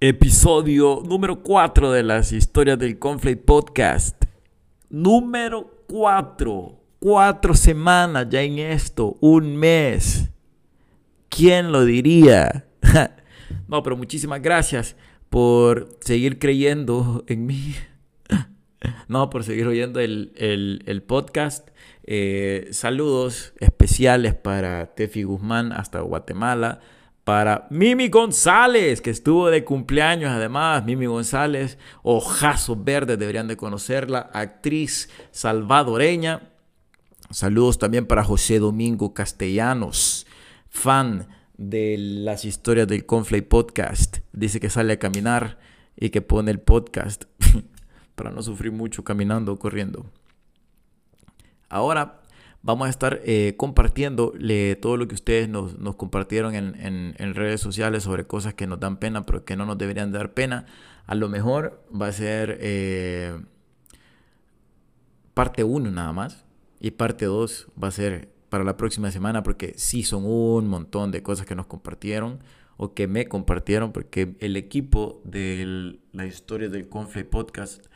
Episodio número 4 de las historias del Conflict Podcast. Número 4. Cuatro semanas ya en esto. Un mes. ¿Quién lo diría? no, pero muchísimas gracias por seguir creyendo en mí. no, por seguir oyendo el, podcast. Eh, saludos especiales para Tefi Guzmán hasta Guatemala para Mimi González, que estuvo de cumpleaños además. Mimi González, ojazos verdes, deberían de conocerla, actriz salvadoreña. Saludos también para José Domingo Castellanos, fan de las historias del Conflay Podcast. Dice que sale a caminar y que pone el podcast para no sufrir mucho caminando o corriendo. Ahora vamos a estar eh, compartiendo todo lo que ustedes nos, compartieron en, redes sociales sobre cosas que nos dan pena, pero que no nos deberían dar pena. A lo mejor va a ser eh, parte 1 nada más. Y parte 2 va a ser para la próxima semana, porque sí son un montón de cosas que nos compartieron o que me compartieron, porque el equipo de la historia del Conflict Podcast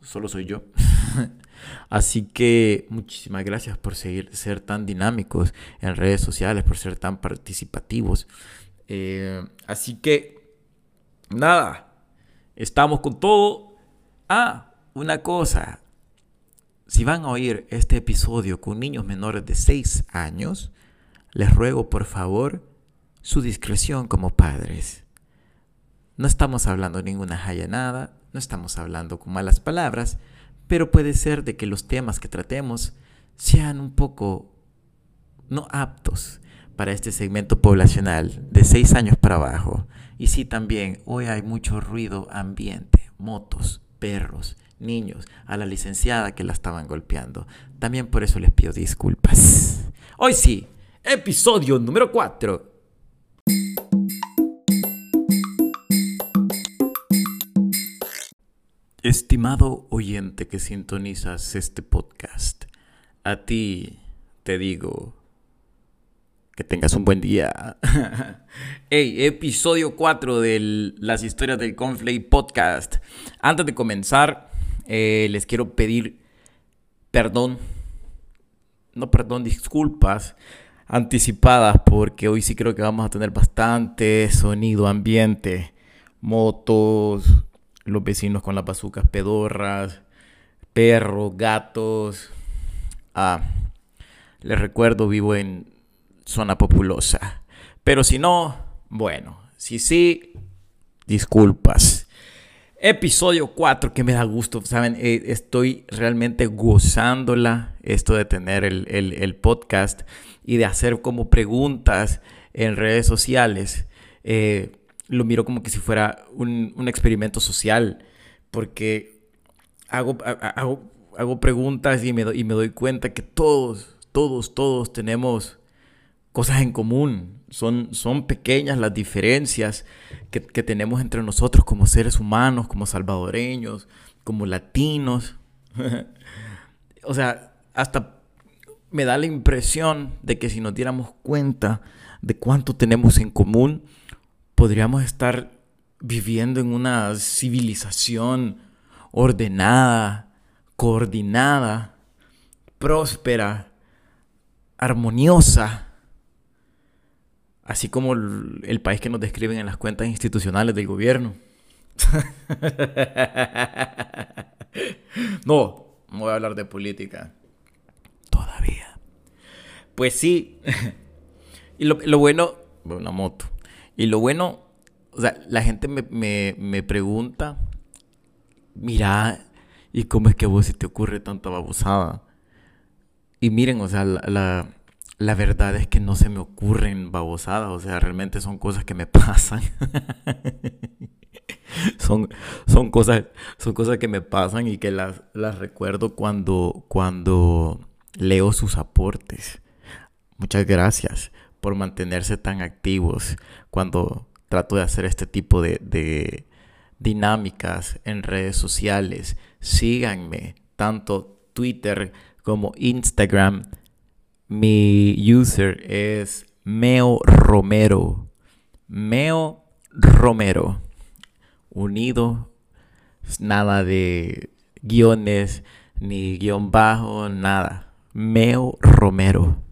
solo soy yo. Así que muchísimas gracias por seguir, ser tan dinámicos en redes sociales, por ser tan participativos. Eh, así que, nada, estamos con todo. Ah, una cosa. Si van a oír este episodio con niños menores de 6 años, les ruego por favor su discreción como padres. No estamos hablando ninguna nada, no estamos hablando con malas palabras, pero puede ser de que los temas que tratemos sean un poco no aptos para este segmento poblacional de 6 años para abajo. Y sí también, hoy hay mucho ruido ambiente, motos, perros, niños, a la licenciada que la estaban golpeando. También por eso les pido disculpas. Hoy sí, episodio número 4 Estimado oyente que sintonizas este podcast, a ti te digo que tengas un buen día. hey, episodio 4 de las historias del Conflay Podcast. Antes de comenzar, eh, les quiero pedir perdón, no perdón, disculpas anticipadas porque hoy sí creo que vamos a tener bastante sonido ambiente, motos, los vecinos con las bazucas pedorras, perros, gatos. Ah, les recuerdo, vivo en zona populosa. Pero si no, bueno, si sí, disculpas. Episodio 4, que me da gusto, ¿saben? Eh, estoy realmente gozándola esto de tener el, podcast y de hacer como preguntas en redes sociales. Eh, lo miro como que si fuera un, experimento social, porque hago, hago, preguntas y me, y me doy cuenta que todos, todos, todos tenemos cosas en común. Son, son pequeñas las diferencias que, que, tenemos entre nosotros como seres humanos, como salvadoreños, como latinos. o sea, hasta me da la impresión de que si nos diéramos cuenta de cuánto tenemos en común, podríamos estar viviendo en una civilización ordenada, coordinada, próspera, armoniosa, así como el, país que nos describen en las cuentas institucionales del gobierno. no, no voy a hablar de política. Todavía. Pues sí. y lo, lo bueno, una moto. Y lo bueno, o sea, la gente me, pregunta, mira, ¿y cómo es que a vos se te ocurre tanta babosada? Y miren, o sea, la, verdad es que no se me ocurren babosadas, o sea, realmente son cosas que me pasan. son, son, cosas, son cosas que me pasan y que las, las recuerdo cuando, cuando leo sus aportes. Muchas gracias por mantenerse tan activos cuando trato de hacer este tipo de, dinámicas en redes sociales. Síganme, tanto Twitter como Instagram. Mi user es Meo Romero. Meo Romero. unido, nada de guiones, ni guion bajo, nada. Meo Romero,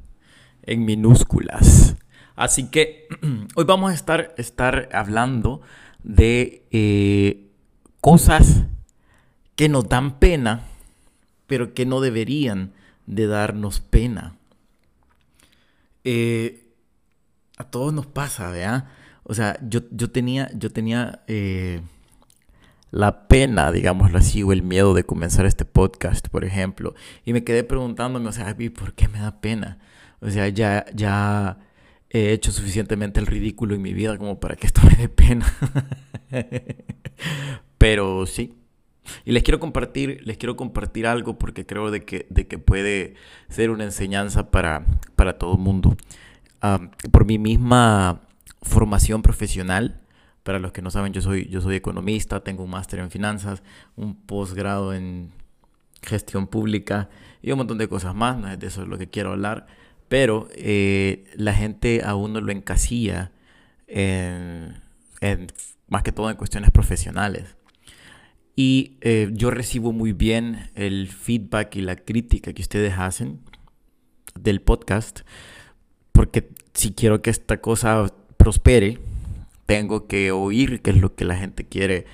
en minúsculas. Así que hoy vamos a estar, estar hablando de eh, cosas que nos dan pena, pero que no deberían de darnos pena. Eh, a todos nos pasa, ¿verdad? O sea, yo, yo tenía, yo tenía eh, la pena, digámoslo así, o el miedo de comenzar este podcast, por ejemplo, y me quedé preguntándome, o sea, ¿por qué me da pena? O sea, ya, ya he hecho suficientemente el ridículo en mi vida como para que esto me dé pena. Pero sí. Y les quiero compartir, les quiero compartir algo porque creo de que, de que puede ser una enseñanza para, para todo el mundo. por mi misma formación profesional, para los que no saben, yo soy, yo soy economista, tengo un máster en finanzas, un posgrado en gestión pública y un montón de cosas más, no es de eso es lo que quiero hablar, pero eh, la gente aún no lo encasilla en, más que todo en cuestiones profesionales. Y eh, yo recibo muy bien el feedback y la crítica que ustedes hacen del podcast, porque si quiero que esta cosa prospere, tengo que oír qué es lo que la gente quiere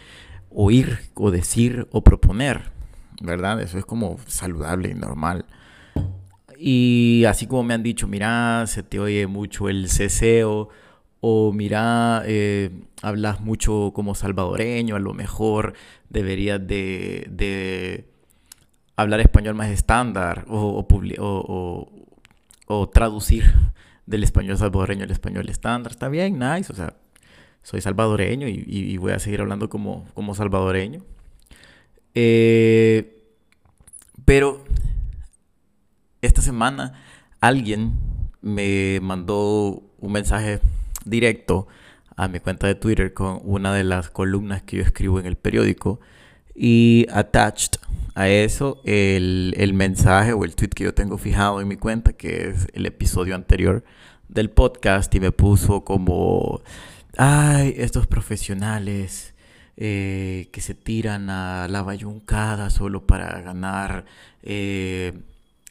oír o decir o proponer, ¿verdad? Eso es como saludable y normal. Y así como me han dicho, mira, se te oye mucho el ceseo, o mira, eh, hablas mucho como salvadoreño, a lo mejor deberías de, hablar español más estándar o, o, traducir del español salvadoreño al español estándar. Está bien, nice, o sea, soy salvadoreño y, voy a seguir hablando como, como salvadoreño. Eh, pero esta semana alguien me mandó un mensaje directo a mi cuenta de Twitter con una de las columnas que yo escribo en el periódico y attached a eso el, el, mensaje o el tweet que yo tengo fijado en mi cuenta, que es el episodio anterior del podcast, y me puso como, ay, estos profesionales eh, que se tiran a la bayuncada solo para ganar eh,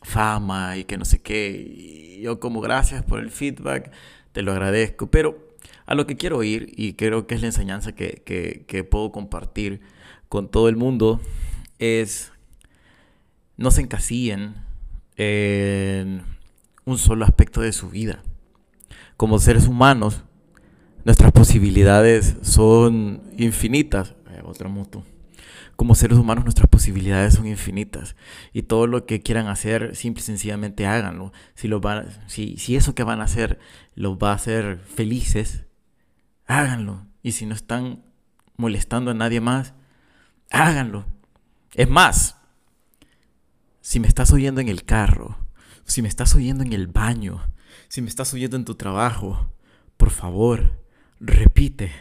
fama y que no sé qué. Y yo como gracias por el feedback, te lo agradezco, pero a lo que quiero ir y creo que es la enseñanza que, que, puedo compartir con todo el mundo es no se encasillen en un solo aspecto de su vida. Como seres humanos, nuestras posibilidades son infinitas. otra moto como seres humanos nuestras posibilidades son infinitas y todo lo que quieran hacer, simple y sencillamente háganlo. Si, lo van, si, si eso que van a hacer los va a hacer felices, háganlo. Y si no están molestando a nadie más, háganlo. Es más, si me estás oyendo en el carro, si me estás oyendo en el baño, si me estás oyendo en tu trabajo, por favor, repite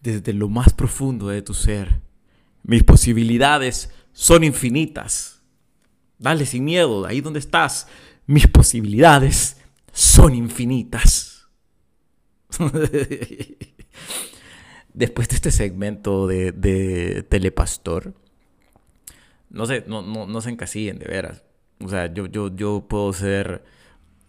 desde lo más profundo de tu ser mis posibilidades son infinitas. Dale sin miedo, ahí donde estás. Mis posibilidades son infinitas. Después de este segmento de, Telepastor, no sé, no, no, no se encasillen, de veras. O sea, yo, yo, yo puedo ser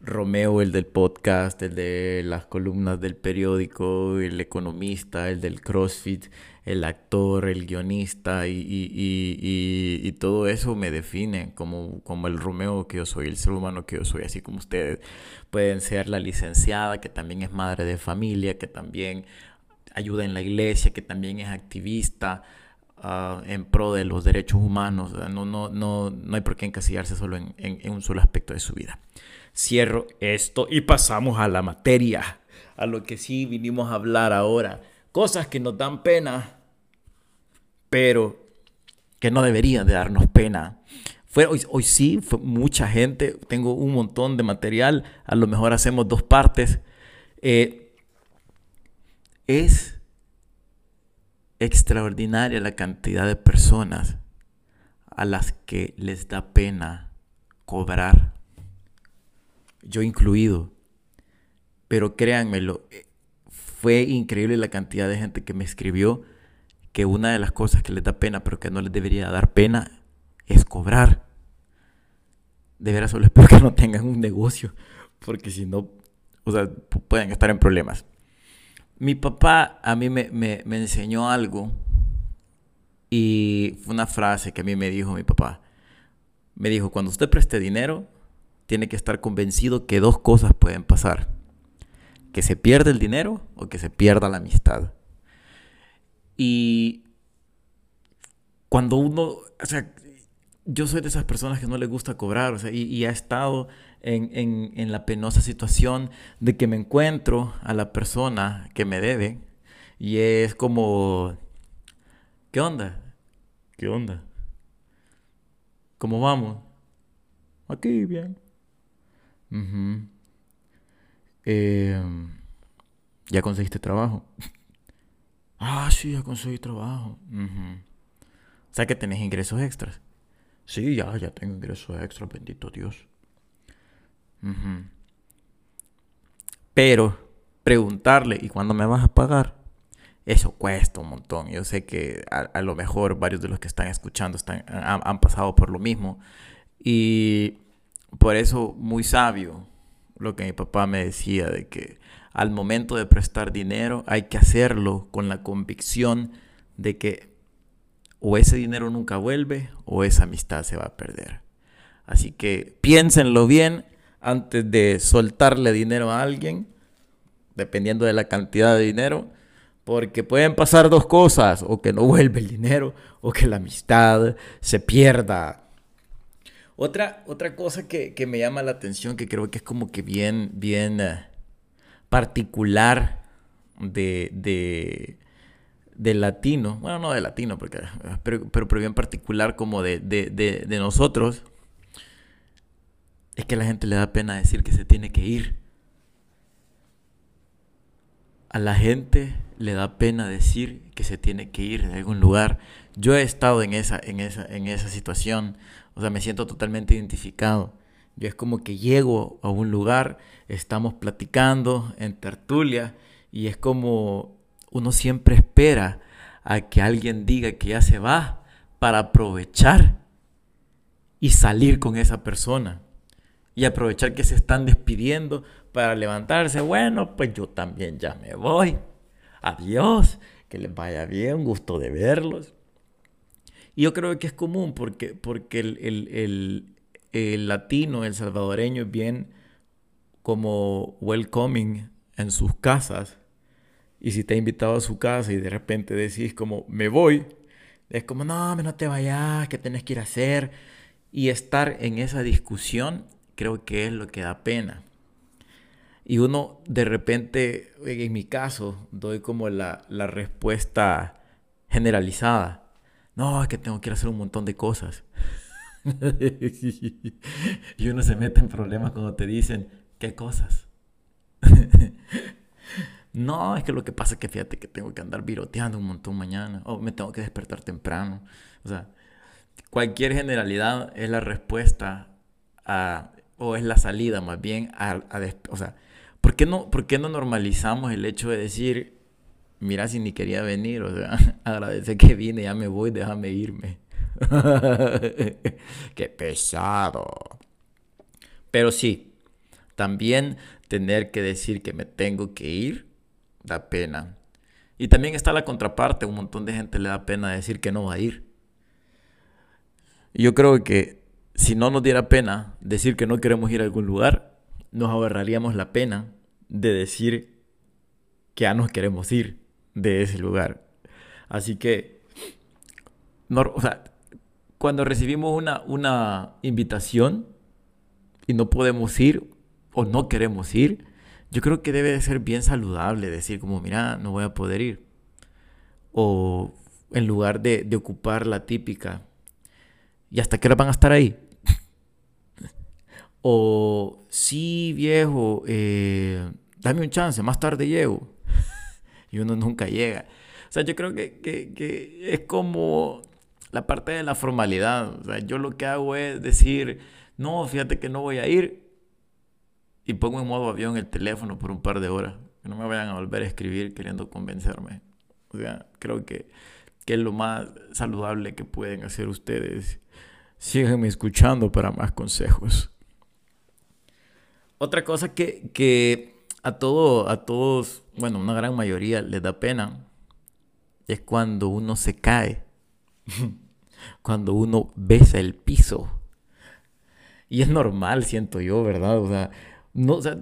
Romeo, el del podcast, el de las columnas del periódico, el economista, el del CrossFit, el actor, el guionista y, todo eso me define como, como el Romeo que yo soy, el ser humano que yo soy, así como ustedes pueden ser la licenciada que también es madre de familia, que también ayuda en la iglesia, que también es activista. Ah, en pro de los derechos humanos, no, no, no, no hay por qué encasillarse solo en un solo aspecto de su vida cierro esto y pasamos a la materia, a lo que sí vinimos a hablar ahora. Cosas que nos dan pena, pero que no deberían de darnos pena. Fue, hoy, sí, fue mucha gente, tengo un montón de material, a lo mejor hacemos dos partes. Eh, es extraordinaria la cantidad de personas a las que les da pena cobrar yo incluido. Pero créanmelo, eh, fue increíble la cantidad de gente que me escribió que una de las cosas que les da pena, pero que no les debería dar pena, es cobrar. De veras solo espero que no tengan un negocio, porque si no, o sea, pueden estar en problemas. Mi papá a mí me, me, me enseñó algo y fue una frase que a mí me dijo mi papá. Me dijo, cuando usted preste dinero, tiene que estar convencido que dos cosas pueden pasar. Que se pierda el dinero o que se pierda la amistad. Y cuando uno, o sea, yo soy de esas personas que no le gusta cobrar, o sea, y, ha estado en, en, en, la penosa situación de que me encuentro a la persona que me debe y es como, ¿qué onda? ¿Qué onda? ¿Cómo vamos? Aquí, bien. Em, ¿Ya conseguiste trabajo? ah, sí, ya conseguí trabajo. O sea que tenés ingresos extras. Sí, ya, ya tengo ingresos extras, bendito Dios. Pero preguntarle, ¿y cuándo me vas a pagar? Eso cuesta un montón. Yo sé que a, lo mejor varios de los que están escuchando están, han, pasado por lo mismo. Y por eso, muy sabio lo que mi papá me decía de que al momento de prestar dinero hay que hacerlo con la convicción de que o ese dinero nunca vuelve o esa amistad se va a perder. Así que piénsenlo bien antes de soltarle dinero a alguien, dependiendo de la cantidad de dinero, porque pueden pasar dos cosas, o que no vuelve el dinero, o que la amistad se pierda. Otra, otra cosa que, me llama la atención, que creo que es como que bien, bien eh, particular de, de, de, latino, bueno, no de latino, porque, pero, pero, bien particular como de, de nosotros, es que a la gente le da pena decir que se tiene que ir. A la gente le da pena decir que se tiene que ir de algún lugar. Yo he estado en esa, en esa, en esa situación, o sea, me siento totalmente identificado. Yo es como que llego a un lugar, estamos platicando en tertulia y es como uno siempre espera a que alguien diga que ya se va para aprovechar y salir con esa persona. Y aprovechar que se están despidiendo para levantarse. Bueno, pues yo también ya me voy adiós, que les vaya bien, gusto de verlos. Y yo creo que es común porque, porque el, el, latino, el salvadoreño es bien como welcoming en sus casas. Y si te ha invitado a su casa y de repente decís como, me voy, es como, no, no te vayas, ¿qué tenés que ir a hacer? Y estar en esa discusión creo que es lo que da pena. Y uno de repente, en mi caso, doy como la, respuesta generalizada. No, es que tengo que ir a hacer un montón de cosas. y uno se mete en problemas cuando te dicen, ¿qué cosas? no, es que lo que pasa es que fíjate que tengo que andar viroteando un montón mañana. O me tengo que despertar temprano. O sea, cualquier generalidad es la respuesta a, o es la salida más bien a, a o sea, ¿Por qué, no, ¿Por qué no normalizamos el hecho de decir, mira si ni quería venir, o sea, agradece que vine, ya me voy, déjame irme? qué pesado. Pero sí, también tener que decir que me tengo que ir da pena. Y también está la contraparte, un montón de gente le da pena decir que no va a ir. Yo creo que si no nos diera pena decir que no queremos ir a algún lugar, nos ahorraríamos la pena de decir que ya nos queremos ir de ese lugar. Así que, cuando recibimos una, una invitación y no podemos ir o no queremos ir, yo creo que debe de ser bien saludable decir como, mira, no voy a poder ir. O en lugar de, de ocupar la típica, ¿y hasta qué hora van a estar ahí? O, sí, viejo, eh, dame un chance, más tarde llego. Y uno nunca llega. O sea, yo creo que, que, es como la parte de la formalidad. O sea, yo lo que hago es decir, no, fíjate que no voy a ir. Y pongo en modo avión el teléfono por un par de horas. Que no me vayan a volver a escribir queriendo convencerme. O sea, creo que que es lo más saludable que pueden hacer ustedes. Síganme escuchando para más consejos. Otra cosa que, que a, todo, a todos, bueno, una gran mayoría les da pena, es cuando uno se cae, cuando uno besa el piso. Y es normal, siento yo, ¿verdad? O sea, no, o sea,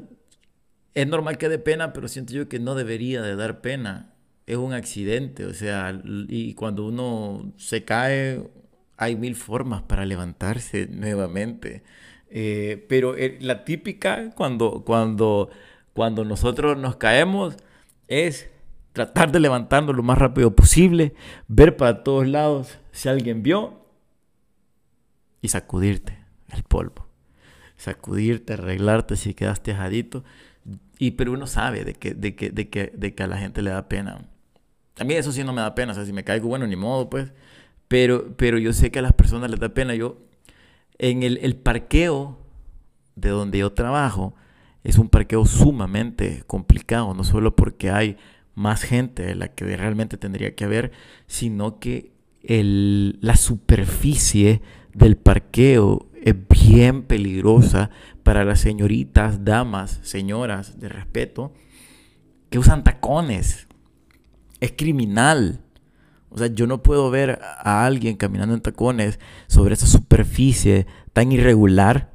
es normal que dé pena, pero siento yo que no debería de dar pena es un accidente, o sea, y cuando uno se cae, hay mil formas para levantarse nuevamente. Eh, pero eh, la típica cuando, cuando, cuando nosotros nos caemos es tratar de levantarnos lo más rápido posible, ver para todos lados si alguien vio y sacudirte el polvo. Sacudirte, arreglarte si quedaste ajadito. Y pero uno sabe de que, de que, de que, de que a la gente le da pena a mí eso sí no me da pena, o sea, si me caigo, bueno, ni modo, pues. Pero, pero yo sé que a las personas les da pena. Yo, en el, el parqueo de donde yo trabajo, es un parqueo sumamente complicado, no solo porque hay más gente de la que realmente tendría que haber, sino que el, la superficie del parqueo es bien peligrosa para las señoritas, damas, señoras de respeto que usan tacones es criminal. O sea, yo no puedo ver a alguien caminando en tacones sobre esa superficie tan irregular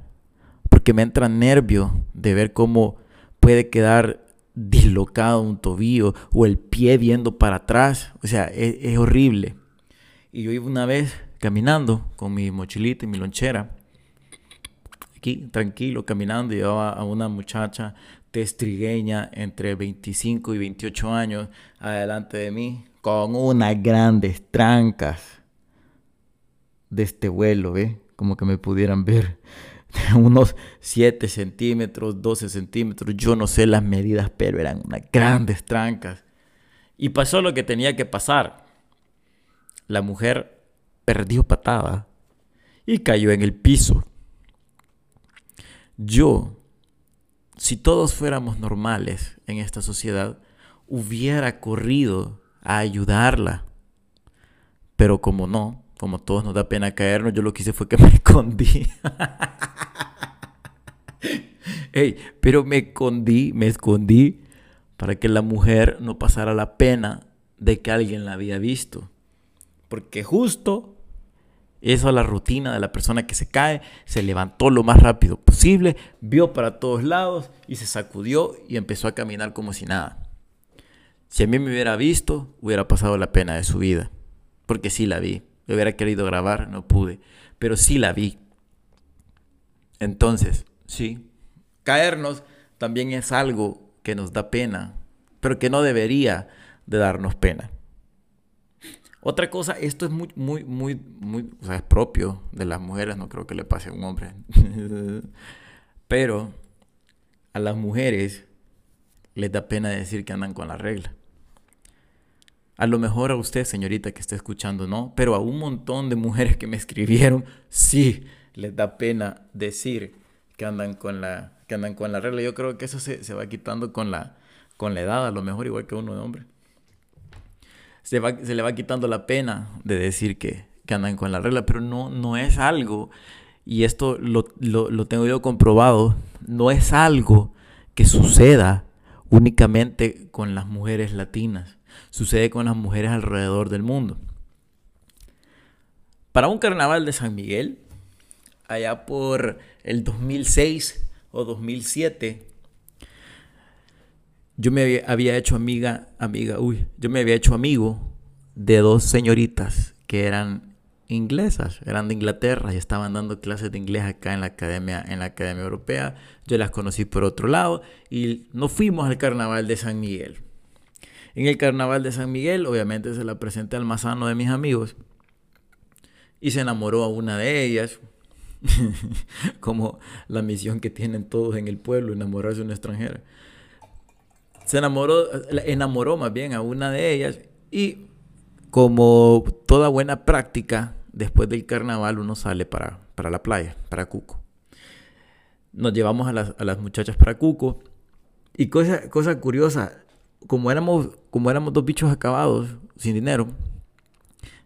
porque me entra nervio de ver cómo puede quedar dislocado un tobillo o el pie viendo para atrás. O sea, es, horrible. Y yo iba una vez caminando con mi mochilita y mi lonchera, aquí tranquilo, caminando, llevaba a una muchacha testrigueña entre 25 y 28 años adelante de mí con unas grandes trancas de este vuelo, ¿ve? Como que me pudieran ver. Unos 7 centímetros, 12 centímetros, yo no sé las medidas, pero eran unas grandes trancas. Y pasó lo que tenía que pasar. La mujer perdió patada y cayó en el piso. Yo si todos fuéramos normales en esta sociedad, hubiera corrido a ayudarla. Pero como no, como todos nos da pena caernos, yo lo que hice fue que me escondí. pero me escondí, me escondí para que la mujer no pasara la pena de que alguien la había visto. Porque justo eso es la rutina de la persona que se cae, se levantó lo más rápido posible, vio para todos lados y se sacudió y empezó a caminar como si nada. Si a mí me hubiera visto, hubiera pasado la pena de su vida, porque sí la vi. Yo hubiera querido grabar, no pude, pero sí la vi. Entonces, sí, caernos también es algo que nos da pena, pero que no debería de darnos pena. Otra cosa, esto es muy, muy, muy, muy, o sea, es propio de las mujeres, no creo que le pase a un hombre. Pero a las mujeres les da pena decir que andan con la regla. A lo mejor a usted, señorita que está escuchando, no, pero a un montón de mujeres que me escribieron, sí, les da pena decir que andan con la, que andan con la regla. Yo creo que eso se, se va quitando con la, con la edad, a lo mejor igual que uno de hombre. Se, le va quitando la pena de decir que, andan con la regla, pero no, no es algo, y esto lo, lo tengo yo comprobado, no es algo que suceda únicamente con las mujeres latinas, sucede con las mujeres alrededor del mundo. Para un carnaval de San Miguel, allá por el 2006 o 2007, yo me había hecho amiga, amiga, uy, yo me había hecho amigo de dos señoritas que eran inglesas, eran de Inglaterra y estaban dando clases de inglés acá en la academia, en la academia europea. Yo las conocí por otro lado y nos fuimos al carnaval de San Miguel. En el carnaval de San Miguel, obviamente se la presenté al más sano de mis amigos y se enamoró a una de ellas. como la misión que tienen todos en el pueblo, enamorarse de una extranjera se enamoró, enamoró más bien a una de ellas y como toda buena práctica, después del carnaval uno sale para, para la playa, para Cuco. Nos llevamos a las, muchachas para Cuco y cosa, cosa curiosa, como éramos, como éramos dos bichos acabados, sin dinero,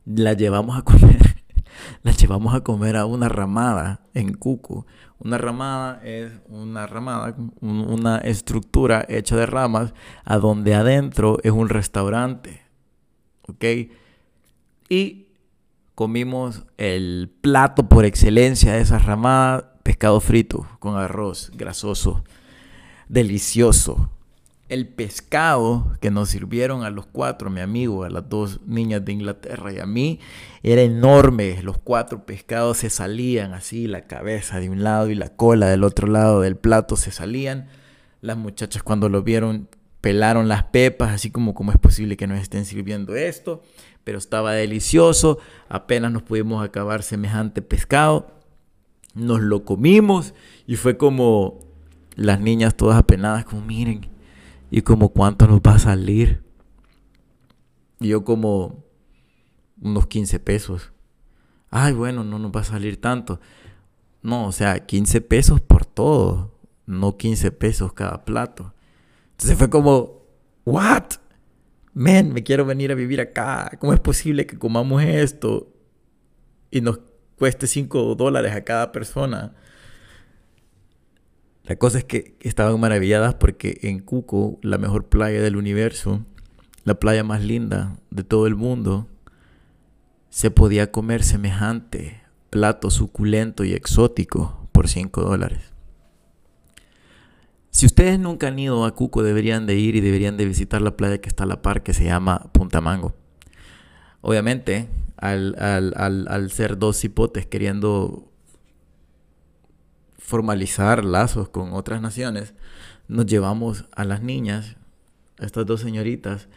la llevamos a comer. la llevamos a comer a una ramada en Cuco. Una ramada es una ramada, una estructura hecha de ramas, a donde adentro es un restaurante. ¿Ok? Y comimos el plato por excelencia de esa ramada, pescado frito con arroz grasoso, delicioso el pescado que nos sirvieron a los cuatro, mi amigo, a las dos niñas de Inglaterra y a mí, era enorme. Los cuatro pescados se salían así, la cabeza de un lado y la cola del otro lado del plato se salían. Las muchachas cuando lo vieron pelaron las pepas, así como cómo es posible que nos estén sirviendo esto, pero estaba delicioso, apenas nos pudimos acabar semejante pescado, nos lo comimos y fue como las niñas todas apenadas, como miren, y como cuánto nos va a salir. Y yo como unos 15 pesos. Ay, bueno, no nos va a salir tanto. No, o sea, 15 pesos por todo, no 15 pesos cada plato. Entonces fue como, ¿what? Men, me quiero venir a vivir acá. ¿Cómo es posible que comamos esto y nos cueste 5 dólares a cada persona? La cosa es que estaban maravilladas porque en Cuco, la mejor playa del universo, la playa más linda de todo el mundo, se podía comer semejante plato suculento y exótico por 5 dólares. Si ustedes nunca han ido a Cuco, deberían de ir y deberían de visitar la playa que está a la par, que se llama Punta Mango. Obviamente, al, al ser dos hipotes queriendo formalizar lazos con otras naciones, nos llevamos a las niñas, a estas dos señoritas,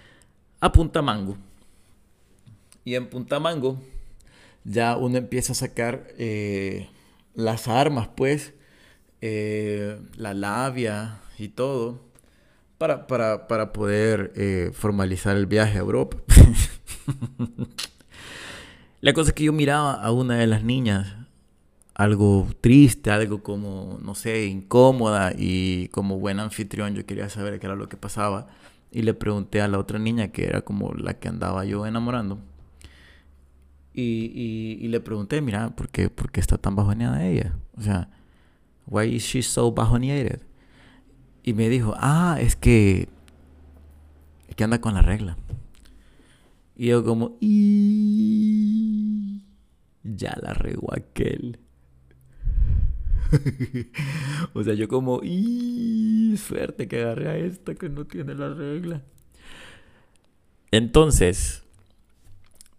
a Punta Mango. Y en Punta Mango ya uno empieza a sacar eh, las armas, pues, eh, la labia y todo, para, para, poder eh, formalizar el viaje a Europa. la cosa es que yo miraba a una de las niñas algo triste, algo como, no sé, incómoda y como buen anfitrión yo quería saber qué era lo que pasaba y le pregunté a la otra niña que era como la que andaba yo enamorando y, le pregunté, mira, ¿por qué, ¿por qué está tan bajoneada ella? O sea, why is she so bajoneated? Y me dijo, ah, es que, es que anda con la regla. Y yo como, y ya la regó aquel. o sea, yo como, y suerte que agarré a esta que no tiene la regla. Entonces,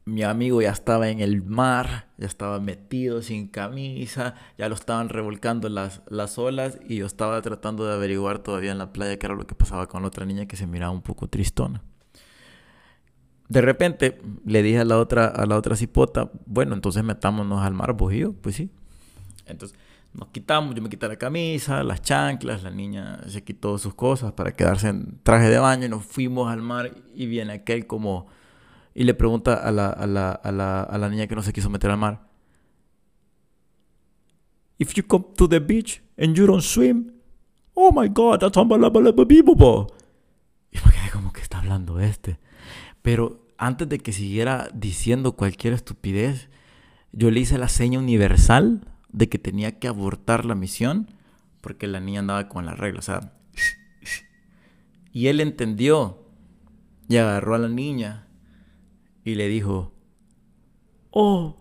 mi amigo ya estaba en el mar, ya estaba metido sin camisa, ya lo estaban revolcando las, las olas y yo estaba tratando de averiguar todavía en la playa qué era lo que pasaba con la otra niña que se miraba un poco tristona. De repente le dije a la otra, a la otra cipota, bueno, entonces metámonos al mar, vos pues sí. Entonces nos quitamos, yo me quité la camisa, las chanclas, la niña se quitó sus cosas para quedarse en traje de baño y nos fuimos al mar y viene aquel como y le pregunta a la, a la, a la, a la niña que no se quiso meter al mar. If you come to the beach and you don't swim, oh my god, that's unbelievable. Y me quedé como que está hablando este. Pero antes de que siguiera diciendo cualquier estupidez, yo le hice la seña universal de que tenía que abortar la misión porque la niña andaba con la regla. O sea, y él entendió y agarró a la niña y le dijo, Oh,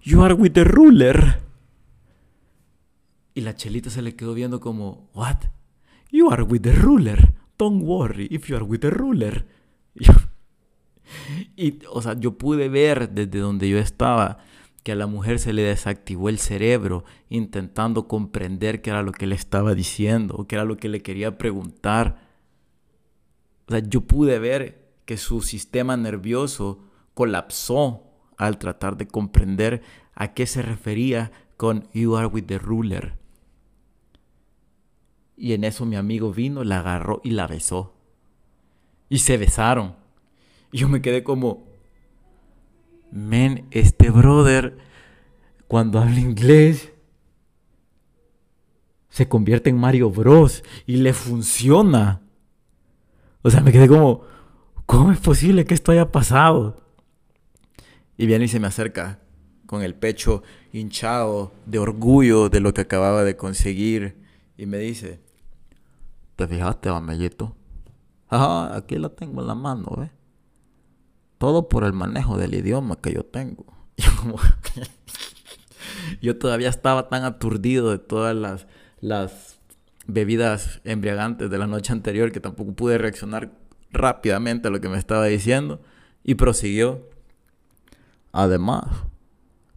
you are with the ruler. Y la chelita se le quedó viendo como, What? You are with the ruler. Don't worry if you are with the ruler. Y, o sea, yo pude ver desde donde yo estaba que a la mujer se le desactivó el cerebro intentando comprender qué era lo que le estaba diciendo o qué era lo que le quería preguntar. O sea, yo pude ver que su sistema nervioso colapsó al tratar de comprender a qué se refería con You are with the ruler. Y en eso mi amigo vino, la agarró y la besó. Y se besaron. Y yo me quedé como, men, este brother, cuando habla inglés, se convierte en Mario Bros. y le funciona. O sea, me quedé como, ¿cómo es posible que esto haya pasado? Y viene y se me acerca con el pecho hinchado de orgullo de lo que acababa de conseguir. Y me dice, ¿te fijaste, Mamellito? Ajá, aquí la tengo en la mano, ¿ves? Todo por el manejo del idioma que yo tengo. Yo, todavía estaba tan aturdido de todas las, las bebidas embriagantes de la noche anterior que tampoco pude reaccionar rápidamente a lo que me estaba diciendo. Y prosiguió. Además,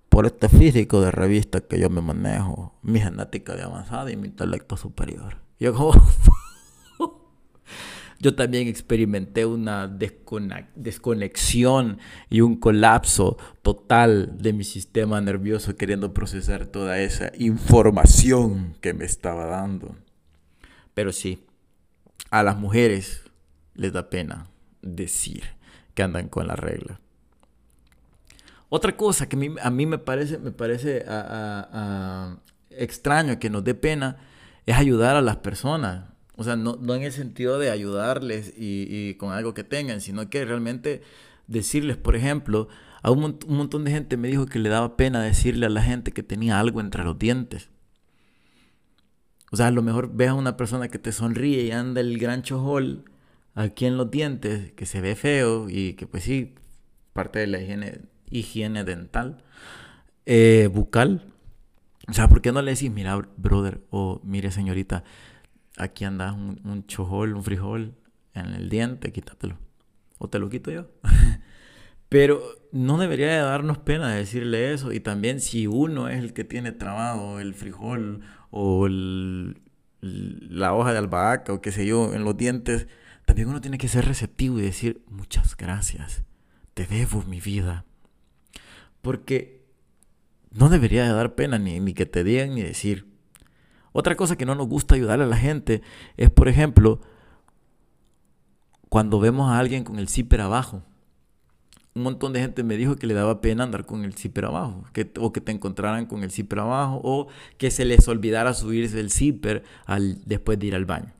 por este físico de revista que yo me manejo, mi genética de avanzada y mi intelecto superior. Yo como... yo también experimenté una desconexión y un colapso total de mi sistema nervioso queriendo procesar toda esa información que me estaba dando. Pero sí, a las mujeres les da pena decir que andan con la regla. Otra cosa que a mí, me parece, extraño que nos dé pena es ayudar a las personas. O sea, no, en el sentido de ayudarles y, con algo que tengan, sino que realmente decirles, por ejemplo, a un, montón de gente me dijo que le daba pena decirle a la gente que tenía algo entre los dientes. O sea, a lo mejor ves a una persona que te sonríe y anda el gran chojol aquí en los dientes, que se ve feo y que pues sí, parte de la higiene higiene dental, eh, bucal. O sea, ¿por qué no le decís, mira, brother, o mire, señorita, aquí anda un, un chojol, un frijol en el diente, quítatelo. O te lo quito yo. Pero no debería de darnos pena decirle eso. Y también si uno es el que tiene trabado el frijol o la hoja de albahaca o qué sé yo en los dientes, también uno tiene que ser receptivo y decir muchas gracias. Te debo mi vida. Porque no debería de dar pena ni, ni que te digan ni decir. Otra cosa que no nos gusta ayudarle a la gente es, por ejemplo, cuando vemos a alguien con el zipper abajo. Un montón de gente me dijo que le daba pena andar con el zipper abajo, que, o que te encontraran con el zipper abajo, o que se les olvidara subirse el zipper al, después de ir al baño.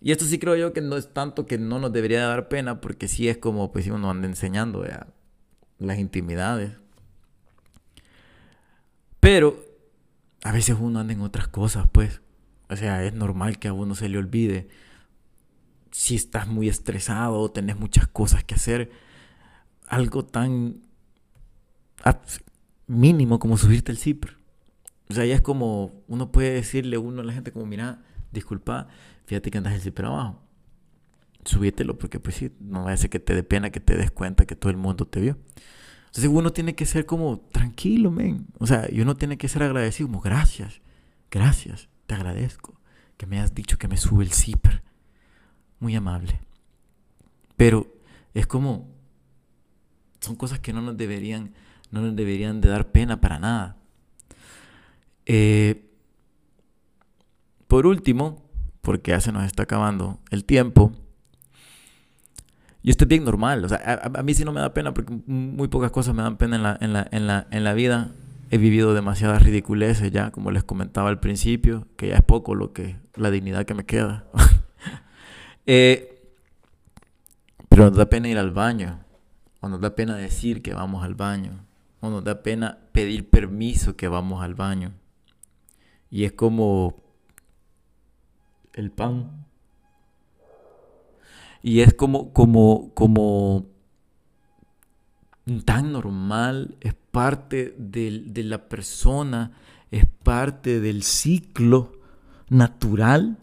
Y esto sí creo yo que no es tanto que no nos debería dar pena, porque sí es como, pues, uno anda enseñando las intimidades. Pero a veces uno anda en otras cosas, pues. O sea, es normal que a uno se le olvide. Si estás muy estresado o tenés muchas cosas que hacer, algo tan mínimo como subirte el zipper. O sea, ya es como, uno puede decirle uno a la gente como, mira, disculpa, fíjate que andas el zipper abajo. Subítelo porque pues sí, no va a ser que te dé pena que te des cuenta que todo el mundo te vio. Entonces uno tiene que ser como tranquilo, men. O sea, y uno tiene que ser agradecido, como gracias, gracias, te agradezco que me has dicho que me sube el zipper. Muy amable. Pero es como, son cosas que no nos deberían, no nos deberían de dar pena para nada. Eh, por último, porque ya se nos está acabando el tiempo, y esto es bien normal. O sea, a, mí sí no me da pena porque muy pocas cosas me dan pena en la, en la, en la, en la vida. He vivido demasiadas ridiculeces ya, como les comentaba al principio, que ya es poco lo que, la dignidad que me queda. eh, pero nos da pena ir al baño, o nos da pena decir que vamos al baño, o nos da pena pedir permiso que vamos al baño. Y es como el pan y es como, como, como tan normal, es parte de, la persona, es parte del ciclo natural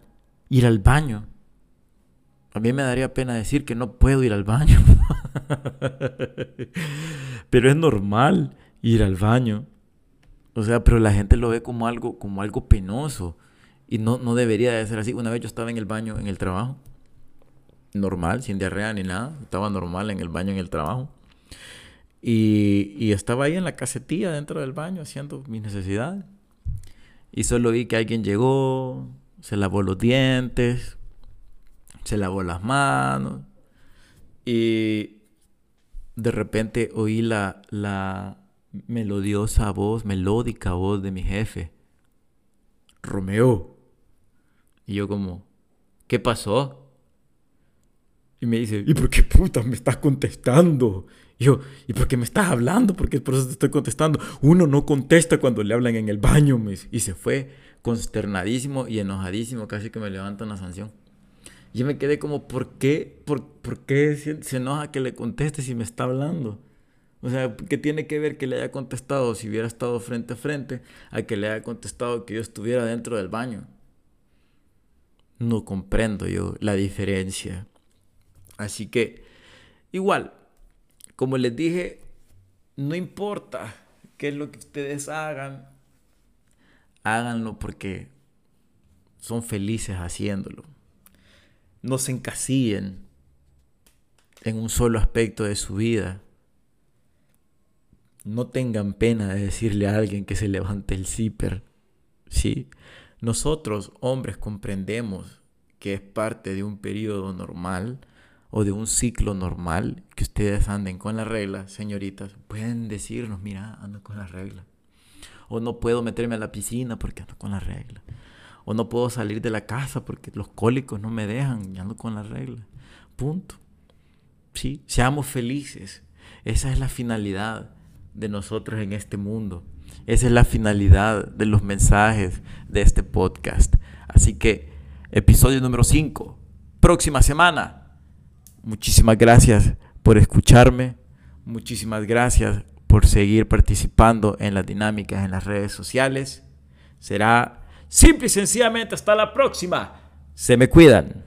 ir al baño. A mí me daría pena decir que no puedo ir al baño. pero es normal ir al baño. O sea, pero la gente lo ve como algo, como algo penoso. Y no, no debería de ser así. Una vez yo estaba en el baño en el trabajo normal, sin diarrea ni nada. Estaba normal en el baño en el trabajo. Y, estaba ahí en la casetilla dentro del baño haciendo mis necesidades. Y solo vi que alguien llegó, se lavó los dientes, se lavó las manos. Y de repente oí la, la melodiosa voz, melódica voz de mi jefe. Romeo. Y yo como, ¿qué pasó? Y me dice, ¿y por qué puta me estás contestando? yo, ¿y por qué me estás hablando? Porque por eso te estoy contestando. Uno no contesta cuando le hablan en el baño. Y se fue consternadísimo y enojadísimo, casi que me levanta una sanción. Yo me quedé como, ¿por qué? ¿Por, por qué se, enoja que le conteste si me está hablando? O sea, ¿qué tiene que ver que le haya contestado si hubiera estado frente a frente a que le haya contestado que yo estuviera dentro del baño? No comprendo yo la diferencia. Así que, igual, como les dije, no importa qué es lo que ustedes hagan, háganlo porque son felices haciéndolo. No se encasillen en un solo aspecto de su vida. No tengan pena de decirle a alguien que se levante el zipper. ¿sí? Nosotros, hombres, comprendemos que es parte de un periodo normal o de un ciclo normal que ustedes anden con la regla, señoritas. Pueden decirnos, mira, ando con la regla. O no puedo meterme a la piscina porque ando con la regla. O no puedo salir de la casa porque los cólicos no me dejan y ando con la regla. Punto. Sí, seamos felices. Esa es la finalidad de nosotros en este mundo. Esa es la finalidad de los mensajes de este podcast. Así que, episodio número 5, próxima semana. Muchísimas gracias por escucharme. Muchísimas gracias por seguir participando en las dinámicas en las redes sociales. Será simple y sencillamente hasta la próxima. Se me cuidan.